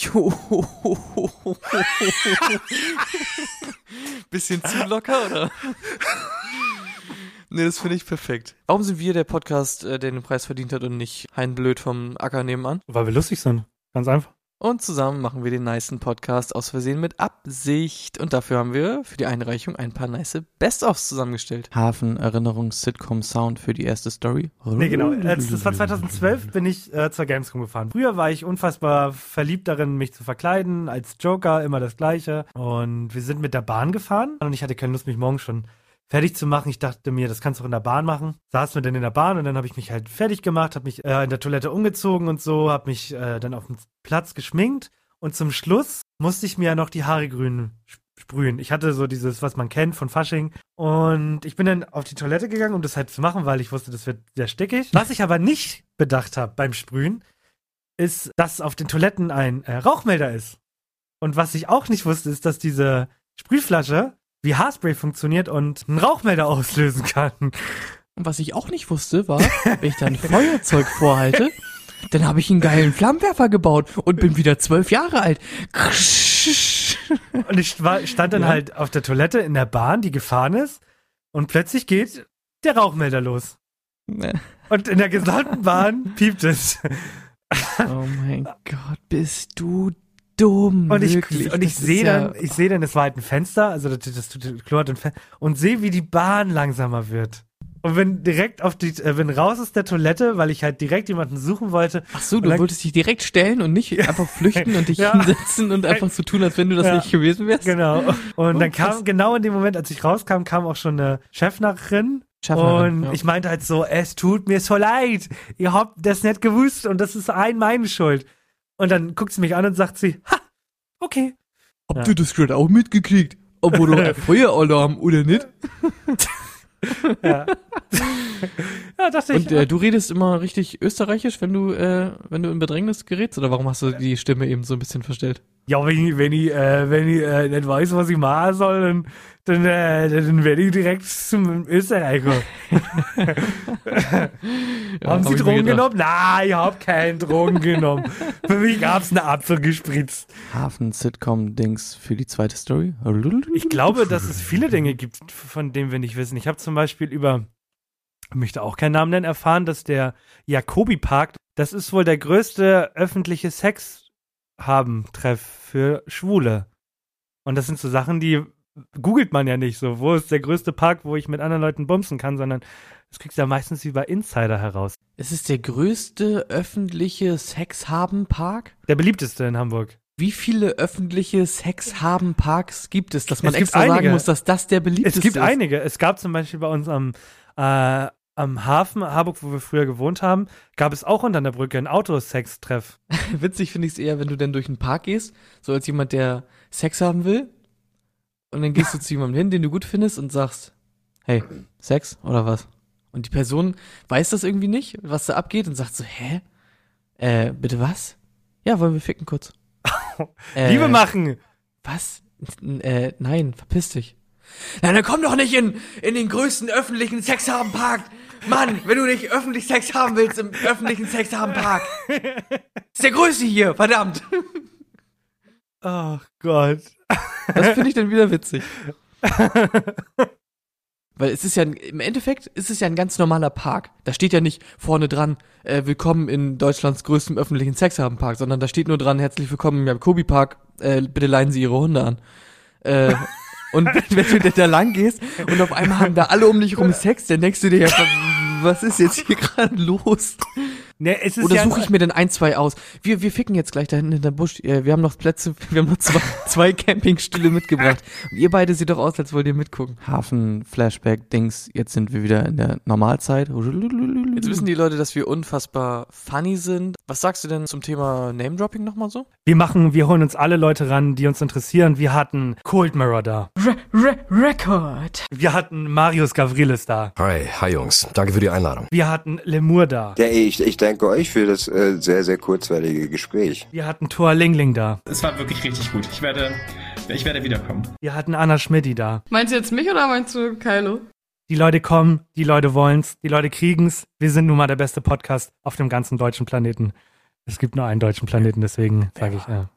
Bisschen zu locker, oder? nee, das finde ich perfekt. Warum sind wir der Podcast, äh, der den Preis verdient hat und nicht Hein Blöd vom Acker nebenan? Weil wir lustig sind. Ganz einfach. Und zusammen machen wir den nicen Podcast aus Versehen mit Absicht. Und dafür haben wir für die Einreichung ein paar nice Best-ofs zusammengestellt. Hafen, Erinnerungs, Sitcom, Sound für die erste Story. Nee, genau. Das das war 2012, bin ich äh, zur Gamescom gefahren. Früher war ich unfassbar verliebt darin, mich zu verkleiden. Als Joker, immer das Gleiche. Und wir sind mit der Bahn gefahren. Und ich hatte keine Lust, mich morgen schon fertig zu machen. Ich dachte mir, das kannst du auch in der Bahn machen. Saßen wir dann in der Bahn und dann habe ich mich halt fertig gemacht, habe mich äh, in der Toilette umgezogen und so, habe mich äh, dann auf dem Platz geschminkt. Und zum Schluss musste ich mir ja noch die Haare grün sp- sprühen. Ich hatte so dieses, was man kennt von Fasching. Und ich bin dann auf die Toilette gegangen, um das halt zu machen, weil ich wusste, das wird sehr stickig. Was ich aber nicht bedacht habe beim Sprühen, ist, dass auf den Toiletten ein äh, Rauchmelder ist. Und was ich auch nicht wusste, ist, dass diese Sprühflasche wie Haarspray funktioniert und einen Rauchmelder auslösen kann. Und was ich auch nicht wusste, war, wenn ich da ein Feuerzeug vorhalte, dann habe ich einen geilen Flammenwerfer gebaut und bin wieder zwölf Jahre alt. Und ich war, stand dann Ja. halt auf der Toilette in der Bahn, die gefahren ist, und plötzlich geht der Rauchmelder los. Und in der gesamten Bahn piept es. Oh mein Gott, bist du dumm. Und ich, wirklich. und ich sehe ja- dann, ich sehe dann, es war halt ein Fenster, also das, das, das Klo hat ein Fenster, und sehe, wie die Bahn langsamer wird. Und bin direkt auf die, äh, bin raus aus der Toilette, weil ich halt direkt jemanden suchen wollte. Ach so, Und du dann- wolltest dich direkt stellen und nicht einfach flüchten und dich Ja. hinsetzen und einfach so tun, als wenn du das Ja. nicht gewesen wärst. Genau. Und Oh, dann krass. kam, genau in dem Moment, als ich rauskam, kam auch schon eine Chefnachrin. Und ja. ich meinte halt so, es tut mir so leid. Ihr habt das nicht gewusst und das ist ein meine Schuld. Und dann guckt sie mich an und sagt sie, ha, okay. Habt Ja. ihr das gerade auch mitgekriegt? Obwohl doch Feueralarm, oder nicht? Ja, ja dachte ich. Und äh, du redest immer richtig österreichisch, wenn du, äh, wenn du in Bedrängnis gerätst? Oder warum hast du die Stimme eben so ein bisschen verstellt? Ja, wenn ich, wenn ich, äh, wenn ich äh, nicht weiß, was ich machen soll, dann, dann, äh, dann werde ich direkt zum Österreicher. Ja, Haben hab Sie mir Drogen genommen? Nein, ich habe keinen Drogen genommen. Für mich gab's einen Apfel gespritzt. Hafen-Sitcom-Dings für die zweite Story? Ich glaube, dass es viele Dinge gibt, von denen wir nicht wissen. Ich habe zum Beispiel über, ich möchte auch keinen Namen nennen, erfahren, dass der Jacobi Park, das ist wohl der größte öffentliche Sex-Haben-Treff für Schwule. Und das sind so Sachen, die googelt man ja nicht so. Wo ist der größte Park, wo ich mit anderen Leuten bumsen kann, sondern das kriegst du ja meistens über Insider heraus. Es ist der größte öffentliche Sex-Haben-Park? Der beliebteste in Hamburg. Wie viele öffentliche Sex-Haben-Parks gibt es, dass man Es extra sagen muss, dass das der beliebteste Es gibt ist? einige. Es gab zum Beispiel bei uns am, äh, am Hafen Harburg, wo wir früher gewohnt haben, gab es auch unter der Brücke einen Autosex-Treff. Witzig finde ich es eher, wenn du dann durch einen Park gehst, so als jemand, der Sex haben will. Und dann gehst du zu jemandem hin, den du gut findest und sagst, hey, Sex oder was? Und die Person weiß das irgendwie nicht, was da abgeht und sagt so, hä? Äh, bitte was? Ja, wollen wir ficken kurz. Äh, Liebe machen! Was? Äh, nein, verpiss dich. Na, dann komm doch nicht in, in den größten öffentlichen Sexhaben-Park. Mann, wenn du nicht öffentlich Sex haben willst im öffentlichen Sexhaben-Park. Ist der größte hier, verdammt. Ach Gott. Das finde ich dann wieder witzig. Weil es ist ja, ein- im Endeffekt ist es ja ein ganz normaler Park. Da steht ja nicht vorne dran, äh, willkommen in Deutschlands größtem öffentlichen Sexhaben-Park, sondern da steht nur dran, herzlich willkommen im Jacobi Park, äh, bitte leihen Sie Ihre Hunde an. Äh, und wenn du da lang gehst und auf einmal haben da alle um dich rum Sex, dann denkst du dir ja, was ist jetzt hier gerade los? Ne, es ist Oder ja suche ich mir denn ein, zwei aus? Wir, wir ficken jetzt gleich da hinten hinter Busch. Äh, Wir haben noch Plätze, wir haben noch zwei, zwei Campingstühle mitgebracht. Und ihr beide seht doch aus, als wollt ihr mitgucken. Hafen, Flashback, Dings, jetzt sind wir wieder in der Normalzeit. Jetzt wissen die Leute, dass wir unfassbar funny sind. Was sagst du denn zum Thema Name-Dropping nochmal so? Wir machen, wir holen uns alle Leute ran, die uns interessieren. Wir hatten Cold Mirror da. Re Re Record. Wir hatten Marius Gavrilis da. Hi, hi Jungs. Danke für die Einladung. Wir hatten Lemur da. Ja, ich, ich danke euch für das äh, sehr, sehr kurzweilige Gespräch. Wir hatten Thor Lingling da. Es war wirklich richtig gut. Ich werde, ich werde wiederkommen. Wir hatten Anna Schmidti da. Meinst du jetzt mich oder meinst du Kylo? Die Leute kommen, die Leute wollen's, die Leute kriegen's. Wir sind nun mal der beste Podcast auf dem ganzen deutschen Planeten. Es gibt nur einen deutschen Planeten, deswegen sage ich ja.